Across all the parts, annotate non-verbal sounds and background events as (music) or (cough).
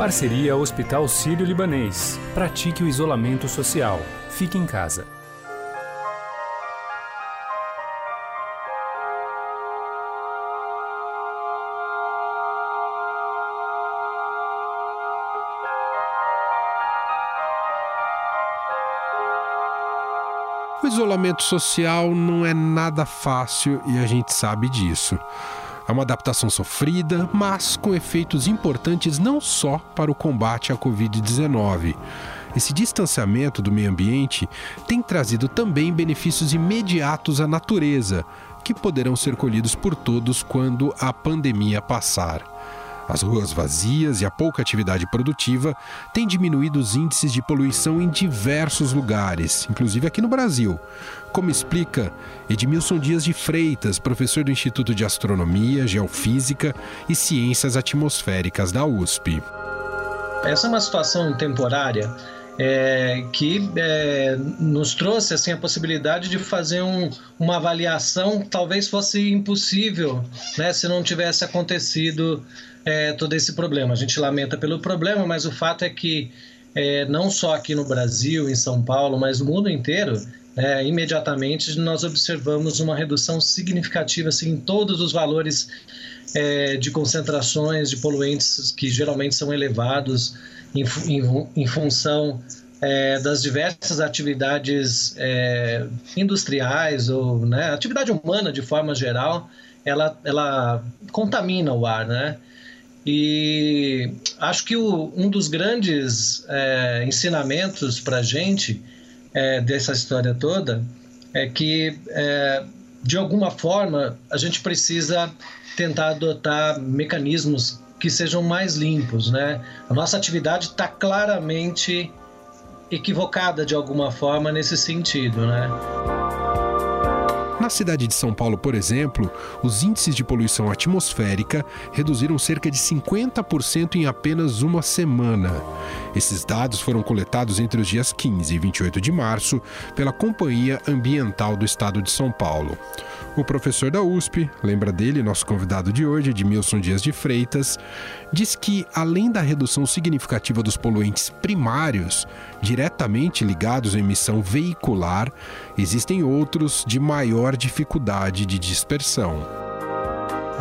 Parceria Hospital Sírio-Libanês. Pratique o isolamento social. Fique em casa. O isolamento social não é nada fácil e a gente sabe disso. É uma adaptação sofrida, mas com efeitos importantes não só para o combate à Covid-19. Esse distanciamento do meio ambiente tem trazido também benefícios imediatos à natureza, que poderão ser colhidos por todos quando a pandemia passar. As ruas vazias e a pouca atividade produtiva têm diminuído os índices de poluição em diversos lugares, inclusive aqui no Brasil. Como explica Edmilson Dias de Freitas, professor do Instituto de Astronomia, Geofísica e Ciências Atmosféricas da USP. Essa é uma situação temporária é, que é, nos trouxe assim a possibilidade de fazer um, uma avaliação talvez fosse impossível né, se não tivesse acontecido é, todo esse problema. A gente lamenta pelo problema, mas o fato é que é, não só aqui no Brasil, em São Paulo, mas no mundo inteiro, é, imediatamente nós observamos uma redução significativa assim, em todos os valores é, de concentrações de poluentes que geralmente são elevados em, em, em função é, das diversas atividades é, industriais ou né, atividade humana de forma geral, ela, ela contamina o ar, né? E acho que o, um dos grandes é, ensinamentos para a gente é, dessa história toda é que, é, de alguma forma, a gente precisa tentar adotar mecanismos que sejam mais limpos. Né? A nossa atividade está claramente equivocada de alguma forma nesse sentido. Né? Na cidade de São Paulo, por exemplo, os índices de poluição atmosférica reduziram cerca de 50% em apenas uma semana. Esses dados foram coletados entre os dias 15 e 28 de março pela Companhia Ambiental do Estado de São Paulo. O professor da USP, lembra dele, nosso convidado de hoje, Edmilson Dias de Freitas, diz que, além da redução significativa dos poluentes primários, diretamente ligados à emissão veicular, existem outros de maior dificuldade de dispersão.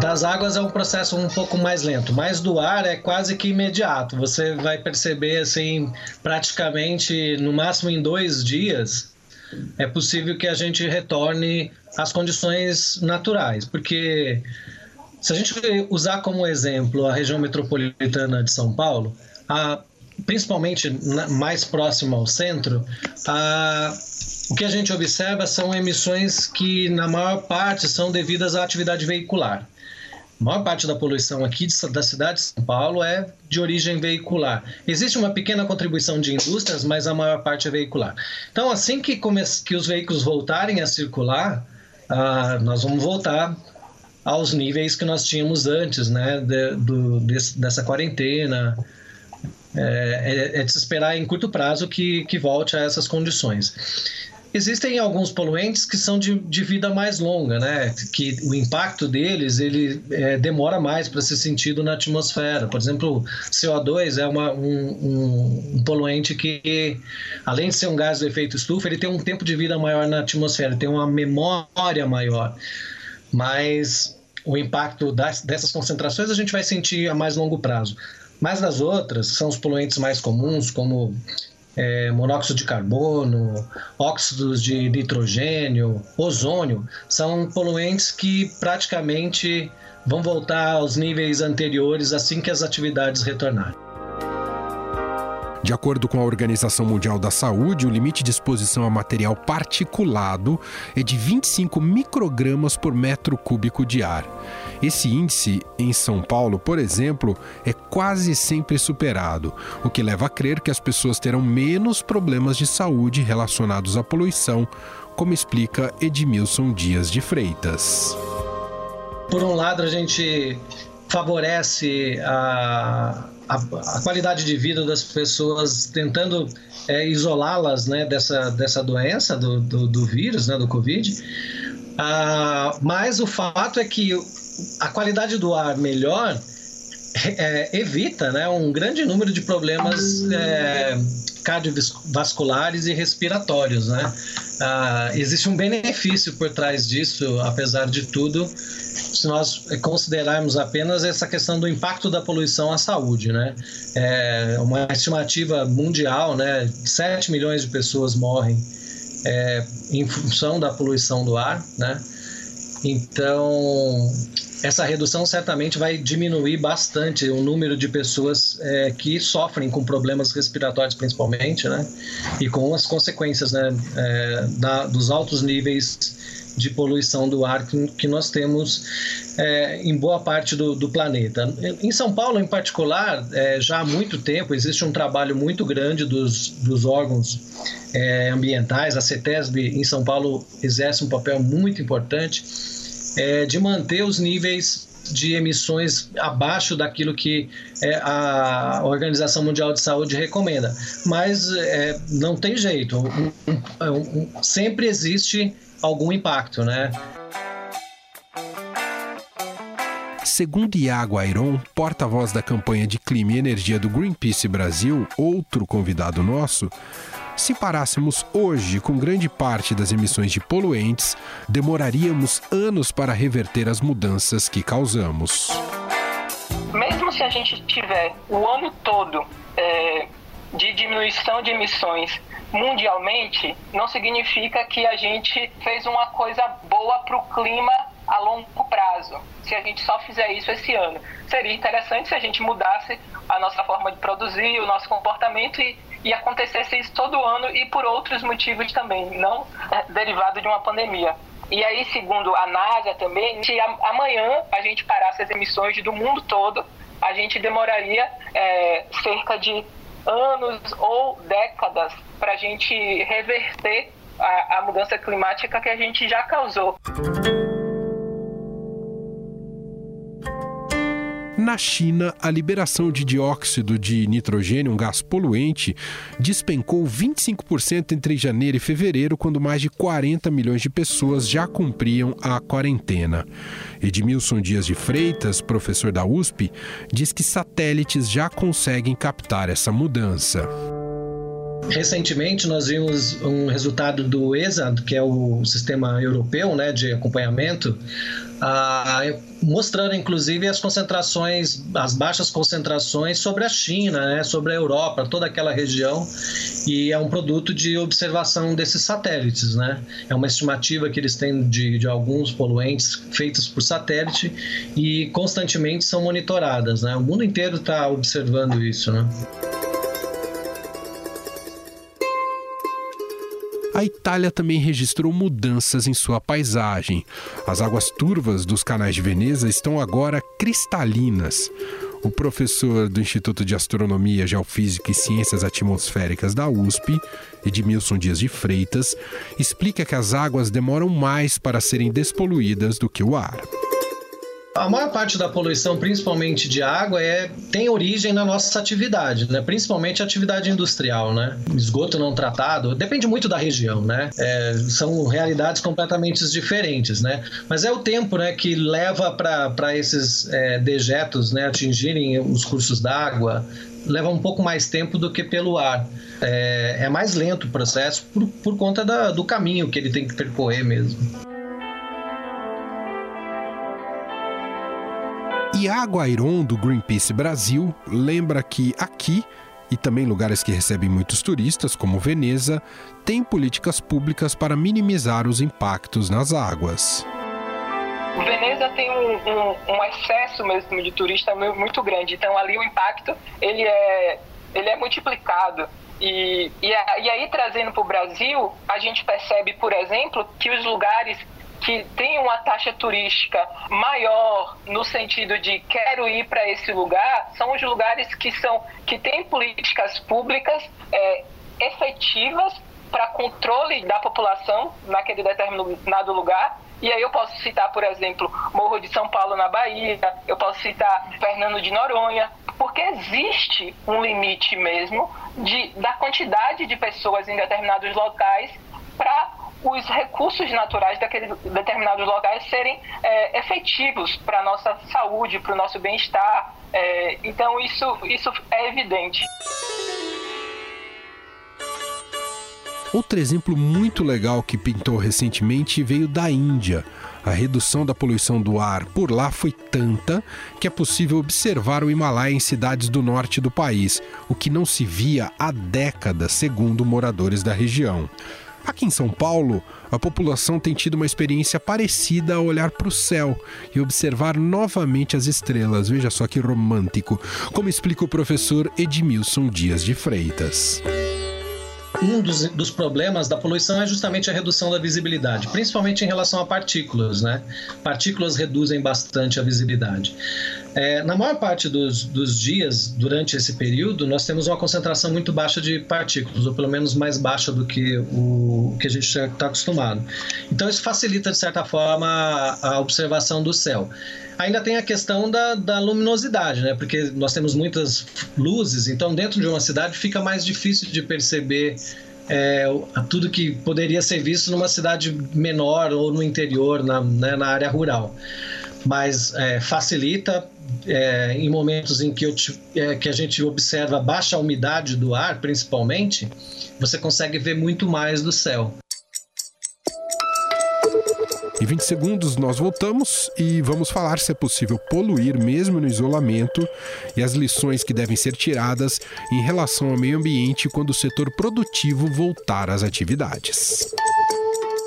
Das águas é um processo um pouco mais lento, mas do ar é quase que imediato. Você vai perceber assim, praticamente no máximo em dois dias, é possível que a gente retorne às condições naturais, porque se a gente usar como exemplo a região metropolitana de São Paulo, a, principalmente mais próximo ao centro, a, o que a gente observa são emissões que, na maior parte, são devidas à atividade veicular. A maior parte da poluição aqui da cidade de São Paulo é de origem veicular. Existe uma pequena contribuição de indústrias, mas a maior parte é veicular. Então, assim que, que os veículos voltarem a circular, ah, nós vamos voltar aos níveis que nós tínhamos antes, né, de, do, desse, dessa quarentena. É, é, é, de se esperar em curto prazo que, que volte a essas condições. Existem alguns poluentes que são de, de vida mais longa, né? Que o impacto deles ele é, demora mais para ser sentido na atmosfera. Por exemplo, CO2 é uma, um, um, um, poluente que, além de ser um gás do efeito estufa, ele tem um tempo de vida maior na atmosfera, tem uma memória maior. Mas o impacto das, dessas concentrações a gente vai sentir a mais longo prazo. Mas das outras, são os poluentes mais comuns, como é, monóxido de carbono, óxidos de nitrogênio, ozônio, são poluentes que praticamente vão voltar aos níveis anteriores assim que as atividades retornarem. De acordo com a Organização Mundial da Saúde, o limite de exposição a material particulado é de 25 microgramas por metro cúbico de ar. Esse índice, em São Paulo, por exemplo, é quase sempre superado, o que leva a crer que as pessoas terão menos problemas de saúde relacionados à poluição, como explica Edmilson Dias de Freitas. Por um lado, a gente favorece a, a, a, qualidade de vida das pessoas, tentando é, isolá-las né, dessa, dessa doença, do, do, do, vírus, né, do Covid. Ah, mas o fato é que a qualidade do ar melhor é, evita né, um grande número de problemas é, cardiovasculares e respiratórios. Né? Ah, existe um benefício por trás disso, apesar de tudo, se nós considerarmos apenas essa questão do impacto da poluição à saúde. Né? É uma estimativa mundial, né, 7 milhões de pessoas morrem é, em função da poluição do ar. Né? Então, essa redução certamente vai diminuir bastante o número de pessoas é, que sofrem com problemas respiratórios, principalmente, né? E com as consequências né, é, da, dos altos níveis de poluição do ar que, que nós temos é, em boa parte do, do, planeta. Em São Paulo, em particular, é, já há muito tempo existe um trabalho muito grande dos, dos órgãos é, ambientais. A CETESB em São Paulo exerce um papel muito importante é, de manter os níveis de emissões abaixo daquilo que é, a Organização Mundial de Saúde recomenda. Mas é, não tem jeito, sempre existe algum impacto, né? Segundo Iago Airon, porta-voz da campanha de Clima e Energia do Greenpeace Brasil, outro convidado nosso, se parássemos hoje com grande parte das emissões de poluentes, demoraríamos anos para reverter as mudanças que causamos. Mesmo se a gente tiver o ano todo é, de diminuição de emissões mundialmente, não significa que a gente fez uma coisa boa para o clima a longo prazo. Se a gente só fizer isso esse ano, seria interessante se a gente mudasse a nossa forma de produzir, o nosso comportamento e e acontecesse isso todo ano e por outros motivos também, não é, derivado de uma pandemia. E aí, segundo a NASA também, se amanhã a gente parasse as emissões do mundo todo, a gente demoraria é, cerca de anos ou décadas para a gente reverter a, a mudança climática que a gente já causou. Na China, a liberação de dióxido de nitrogênio, um gás poluente, despencou 25% entre janeiro e fevereiro, quando mais de 40 milhões de pessoas já cumpriam a quarentena. Edmilson Dias de Freitas, professor da USP, diz que satélites já conseguem captar essa mudança. Recentemente nós vimos um resultado do ESA, que é o sistema europeu né, de acompanhamento, ah, mostrando inclusive as concentrações, as baixas concentrações sobre a China, né, sobre a Europa, toda aquela região, e é um produto de observação desses satélites. Né? É uma estimativa que eles têm de, de alguns poluentes feitos por satélite e constantemente são monitoradas. Né? O mundo inteiro está observando isso. Né? A Itália também registrou mudanças em sua paisagem. As águas turvas dos canais de Veneza estão agora cristalinas. O professor do Instituto de Astronomia, Geofísica e Ciências Atmosféricas da USP, Edmilson Dias de Freitas, explica que as águas demoram mais para serem despoluídas do que o ar. A maior parte da poluição, principalmente de água, é, tem origem na nossa atividade, né? principalmente atividade industrial. Né? Esgoto não tratado, depende muito da região, né? É, são realidades completamente diferentes. Né? Mas é o tempo né, que leva para esses é, dejetos né, atingirem os cursos d'água, leva um pouco mais tempo do que pelo ar. É, é mais lento o processo por, por conta da, do caminho que ele tem que percorrer mesmo. Iago Airon, do Greenpeace Brasil, lembra que aqui e também lugares que recebem muitos turistas, como Veneza, tem políticas públicas para minimizar os impactos nas águas. Veneza tem um, um, um, excesso mesmo de turista muito grande, então ali o impacto ele é, ele é multiplicado. E, e, e aí, trazendo para o Brasil, a gente percebe, por exemplo, que os lugares que tem uma taxa turística maior no sentido de quero ir para esse lugar são os lugares que são que têm políticas públicas é, efetivas para controle da população naquele determinado lugar. E aí eu posso citar, por exemplo, Morro de São Paulo na Bahia, eu posso citar Fernando de Noronha, porque existe um limite mesmo de, da quantidade de pessoas em determinados locais para os recursos naturais daqueles determinados locais serem é, efetivos para a nossa saúde, para o nosso bem-estar, É, então isso, isso é evidente. Outro exemplo muito legal que pintou recentemente veio da Índia. A redução da poluição do ar por lá foi tanta que é possível observar o Himalaia em cidades do norte do país, o que não se via há décadas, segundo moradores da região. Aqui em São Paulo, a população tem tido uma experiência parecida ao olhar para o céu e observar novamente as estrelas. Veja só que romântico, como explica o professor Edmilson Dias de Freitas um dos, dos, problemas da poluição é justamente a redução da visibilidade, principalmente em relação a partículas, né? Partículas reduzem bastante a visibilidade. É, na maior parte dos, dos, dias, durante esse período, nós temos uma concentração muito baixa de partículas, ou pelo menos mais baixa do que o que a gente está acostumado. Então, isso facilita, de certa forma, a, a observação do céu. Ainda tem a questão da, da, luminosidade, né? Porque nós temos muitas luzes, então dentro de uma cidade fica mais difícil de perceber é, tudo que poderia ser visto numa cidade menor ou no interior, na, né, na área rural. Mas é, facilita é, em momentos em que, eu, é, que a gente observa baixa umidade do ar, principalmente, você consegue ver muito mais do céu. Em 20 segundos nós voltamos e vamos falar se é possível poluir mesmo no isolamento e as lições que devem ser tiradas em relação ao meio ambiente quando o setor produtivo voltar às atividades.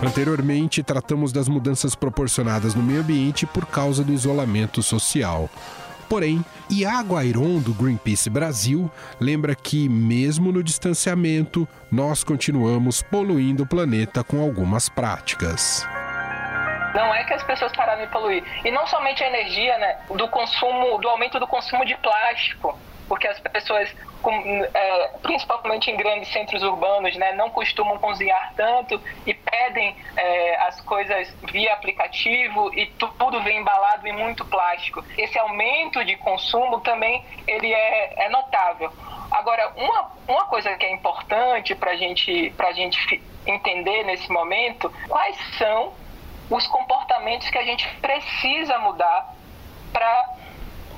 Anteriormente, tratamos das mudanças proporcionadas no meio ambiente por causa do isolamento social. Porém, Iago Airon, do Greenpeace Brasil, lembra que, mesmo no distanciamento, nós continuamos poluindo o planeta com algumas práticas. Não é que as pessoas pararam de poluir. E não somente a energia, né? Do consumo, do aumento do consumo de plástico porque as pessoas, é, principalmente em grandes centros urbanos, né, não costumam cozinhar tanto e pedem é, as coisas via aplicativo e tudo vem embalado em muito plástico. Esse aumento de consumo também ele é, é notável. Agora, uma, uma coisa que é importante para gente, a gente entender nesse momento, quais são os comportamentos que a gente precisa mudar para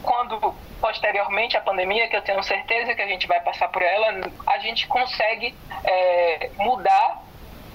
quando posteriormente à pandemia, que eu tenho certeza que a gente vai passar por ela, a gente consegue é, mudar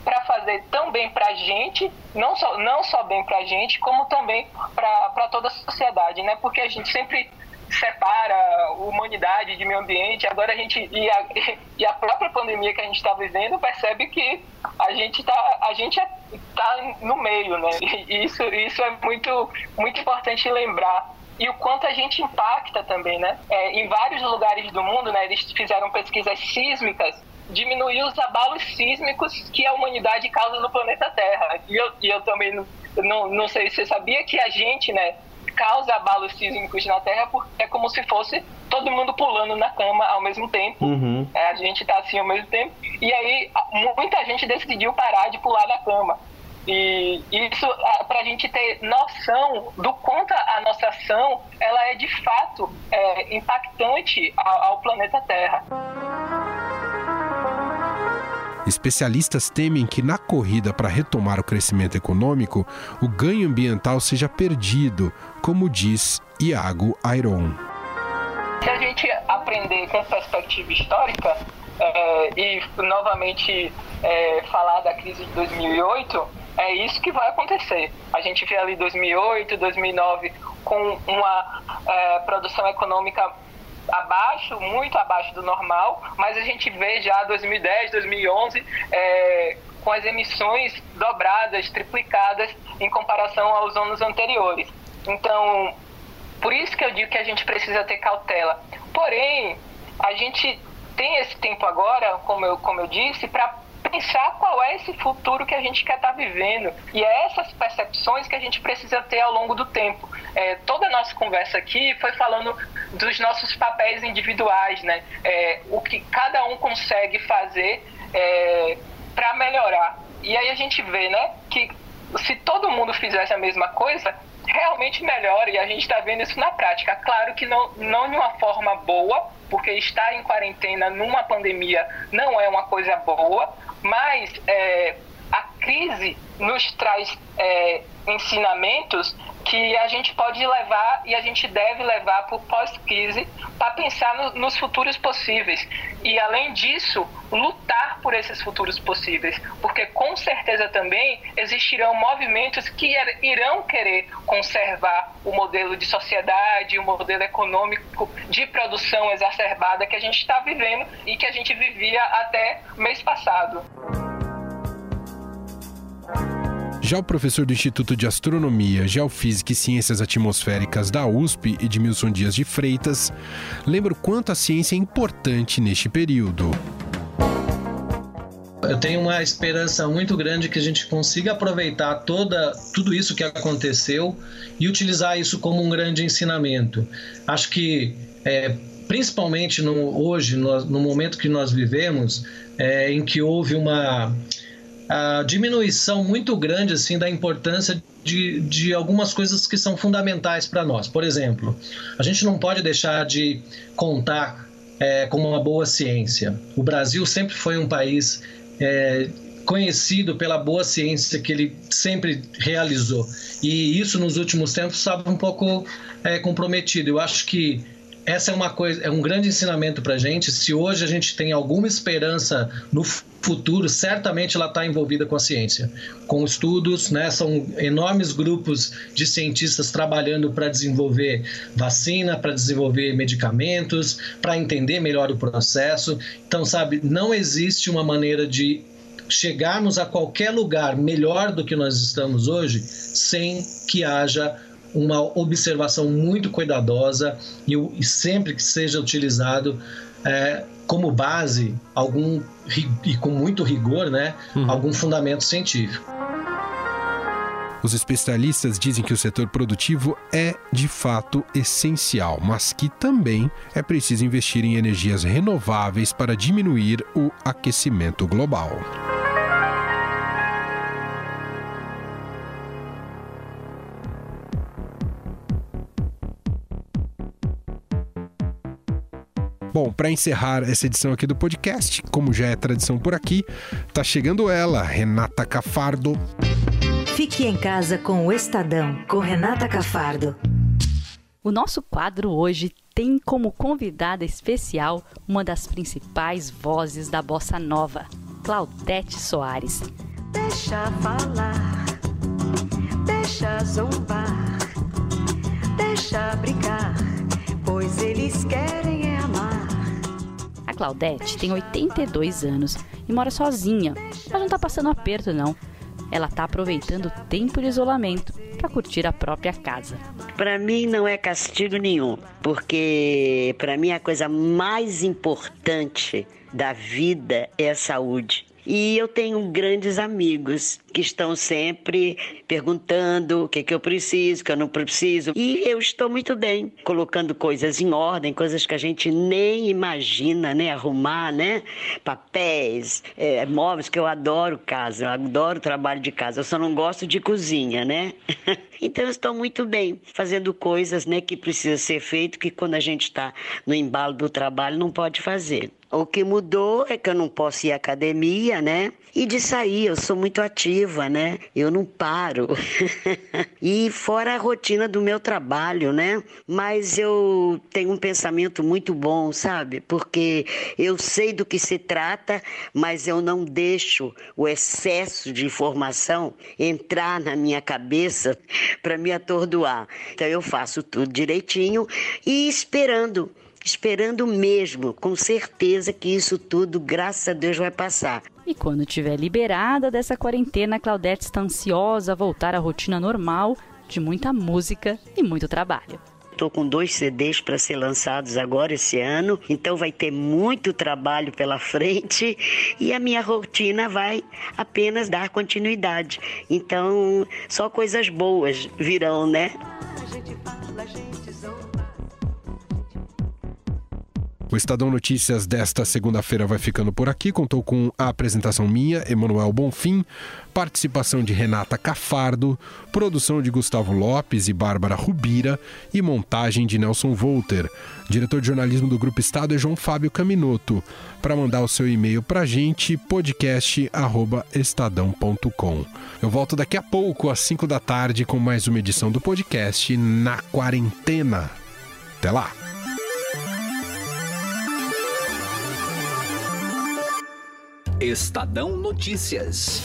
para fazer tão bem para a gente, não só, não só bem para a gente, como também para toda a sociedade, né? Porque a gente sempre separa humanidade de meio ambiente, agora a gente e a, (laughs) e a própria pandemia que a gente está vivendo percebe que a gente está a gente é, tá no meio, né? E isso isso é muito muito importante lembrar e o quanto a gente impacta também, né? É, em vários lugares do mundo, né, eles fizeram pesquisas sísmicas, diminuir os abalos sísmicos que a humanidade causa no planeta Terra. E eu, e eu também não, não, não sei se você sabia que a gente, né, causa abalos sísmicos na Terra porque é como se fosse todo mundo pulando na cama ao mesmo tempo. Uhum. É, a gente tá assim ao mesmo tempo. E aí muita gente decidiu parar de pular na cama. E isso para a gente ter noção do quanto a nossa ação ela é de fato é, impactante ao, ao planeta Terra. Especialistas temem que na corrida para retomar o crescimento econômico, o ganho ambiental seja perdido, como diz Iago Airon. Se a gente aprender com perspectiva histórica é, e novamente é, falar da crise de 2008, é isso que vai acontecer. A gente vê ali 2008, 2009 com uma é, produção econômica abaixo, muito abaixo do normal, mas a gente vê já 2010, 2011 é, com as emissões dobradas, triplicadas em comparação aos anos anteriores. Então, por isso que eu digo que a gente precisa ter cautela. Porém, a gente tem esse tempo agora, como eu, como eu disse, para pensar qual é esse futuro que a gente quer estar tá vivendo. E é essas percepções que a gente precisa ter ao longo do tempo. É, toda a nossa conversa aqui foi falando dos nossos papéis individuais, né? É, o que cada um consegue fazer é, para melhorar. E aí a gente vê, né, que se todo mundo fizesse a mesma coisa, realmente melhora e a gente está vendo isso na prática. Claro que não, não de uma forma boa, porque estar em quarentena numa pandemia não é uma coisa boa, mas é, a crise nos traz é, ensinamentos que a gente pode levar e a gente deve levar para o pós-crise para pensar no, nos futuros possíveis. E, além disso, lutar por esses futuros possíveis, porque com certeza também existirão movimentos que irão querer conservar o modelo de sociedade, o modelo econômico de produção exacerbada que a gente está vivendo e que a gente vivia até mês passado. Já o professor do Instituto de Astronomia, Geofísica e Ciências Atmosféricas da USP, Edmilson Dias de Freitas, lembra o quanto a ciência é importante neste período. Eu tenho uma esperança muito grande que a gente consiga aproveitar toda, tudo isso que aconteceu e utilizar isso como um grande ensinamento. Acho que, é, principalmente no, hoje, no, no, momento que nós vivemos, é, em que houve uma a diminuição muito grande assim da importância de, de algumas coisas que são fundamentais para nós. Por exemplo, a gente não pode deixar de contar é, com uma boa ciência. O Brasil sempre foi um país é, conhecido pela boa ciência que ele sempre realizou. E isso nos últimos tempos estava um pouco é, comprometido. Eu acho que essa é uma coisa, é um grande ensinamento para a gente. Se hoje a gente tem alguma esperança no futuro, certamente ela está envolvida com a ciência, com estudos, né? São enormes grupos de cientistas trabalhando para desenvolver vacina, para desenvolver medicamentos, para entender melhor o processo. Então, sabe, não existe uma maneira de chegarmos a qualquer lugar melhor do que nós estamos hoje sem que haja uma observação muito cuidadosa e, e sempre que seja utilizado é, como base algum e com muito rigor, né, uhum. algum fundamento científico. Os especialistas dizem que o setor produtivo é de fato essencial, mas que também é preciso investir em energias renováveis para diminuir o aquecimento global. Bom, para encerrar essa edição aqui do podcast, como já é tradição por aqui, tá chegando ela, Renata Cafardo. Fique em casa com o Estadão, com Renata Cafardo. O nosso quadro hoje tem como convidada especial uma das principais vozes da bossa nova, Claudete Soares. Deixa falar, deixa zombar, deixa brigar, pois eles querem Claudete tem 82 anos e mora sozinha, mas não tá passando aperto não. Ela tá aproveitando o tempo de isolamento para curtir a própria casa. Para mim não é castigo nenhum, porque para mim a coisa mais importante da vida é a saúde. E eu tenho grandes amigos que estão sempre perguntando o que, que eu preciso, o que eu não preciso. E eu estou muito bem, colocando coisas em ordem, coisas que a gente nem imagina, né? Arrumar, né? Papéis, é, móveis, que eu adoro casa, eu adoro trabalho de casa. Eu só não gosto de cozinha, né? (laughs) então eu estou muito bem, fazendo coisas, né? Que precisa ser feito, que quando a gente está no embalo do trabalho não pode fazer. O que mudou é que eu não posso ir à academia, né? E de sair, eu sou muito ativa, né? Eu não paro. (laughs) e fora a rotina do meu trabalho, né? Mas eu tenho um pensamento muito bom, sabe? Porque eu sei do que se trata, mas eu não deixo o excesso de informação entrar na minha cabeça (laughs) para me atordoar. Então eu faço tudo direitinho e esperando esperando mesmo, com certeza que isso tudo, graças a Deus, vai passar. E quando tiver liberada dessa quarentena, Claudete está ansiosa a voltar à rotina normal de muita música e muito trabalho. Estou com dois CDs para ser lançados agora esse ano, então vai ter muito trabalho pela frente (laughs) e a minha rotina vai apenas dar continuidade. Então, só coisas boas virão, né? O Estadão Notícias desta segunda-feira vai ficando por aqui. Contou com a apresentação minha, Emanuel Bonfim, participação de Renata Cafardo, produção de Gustavo Lopes e Bárbara Rubira e montagem de Nelson Volter. Diretor de jornalismo do Grupo Estado é João Fábio Caminoto. Para mandar o seu e-mail para a gente, podcast@estadão.com. Eu volto daqui a pouco, às 5 da tarde, com mais uma edição do podcast Na Quarentena. Até lá! Estadão Notícias.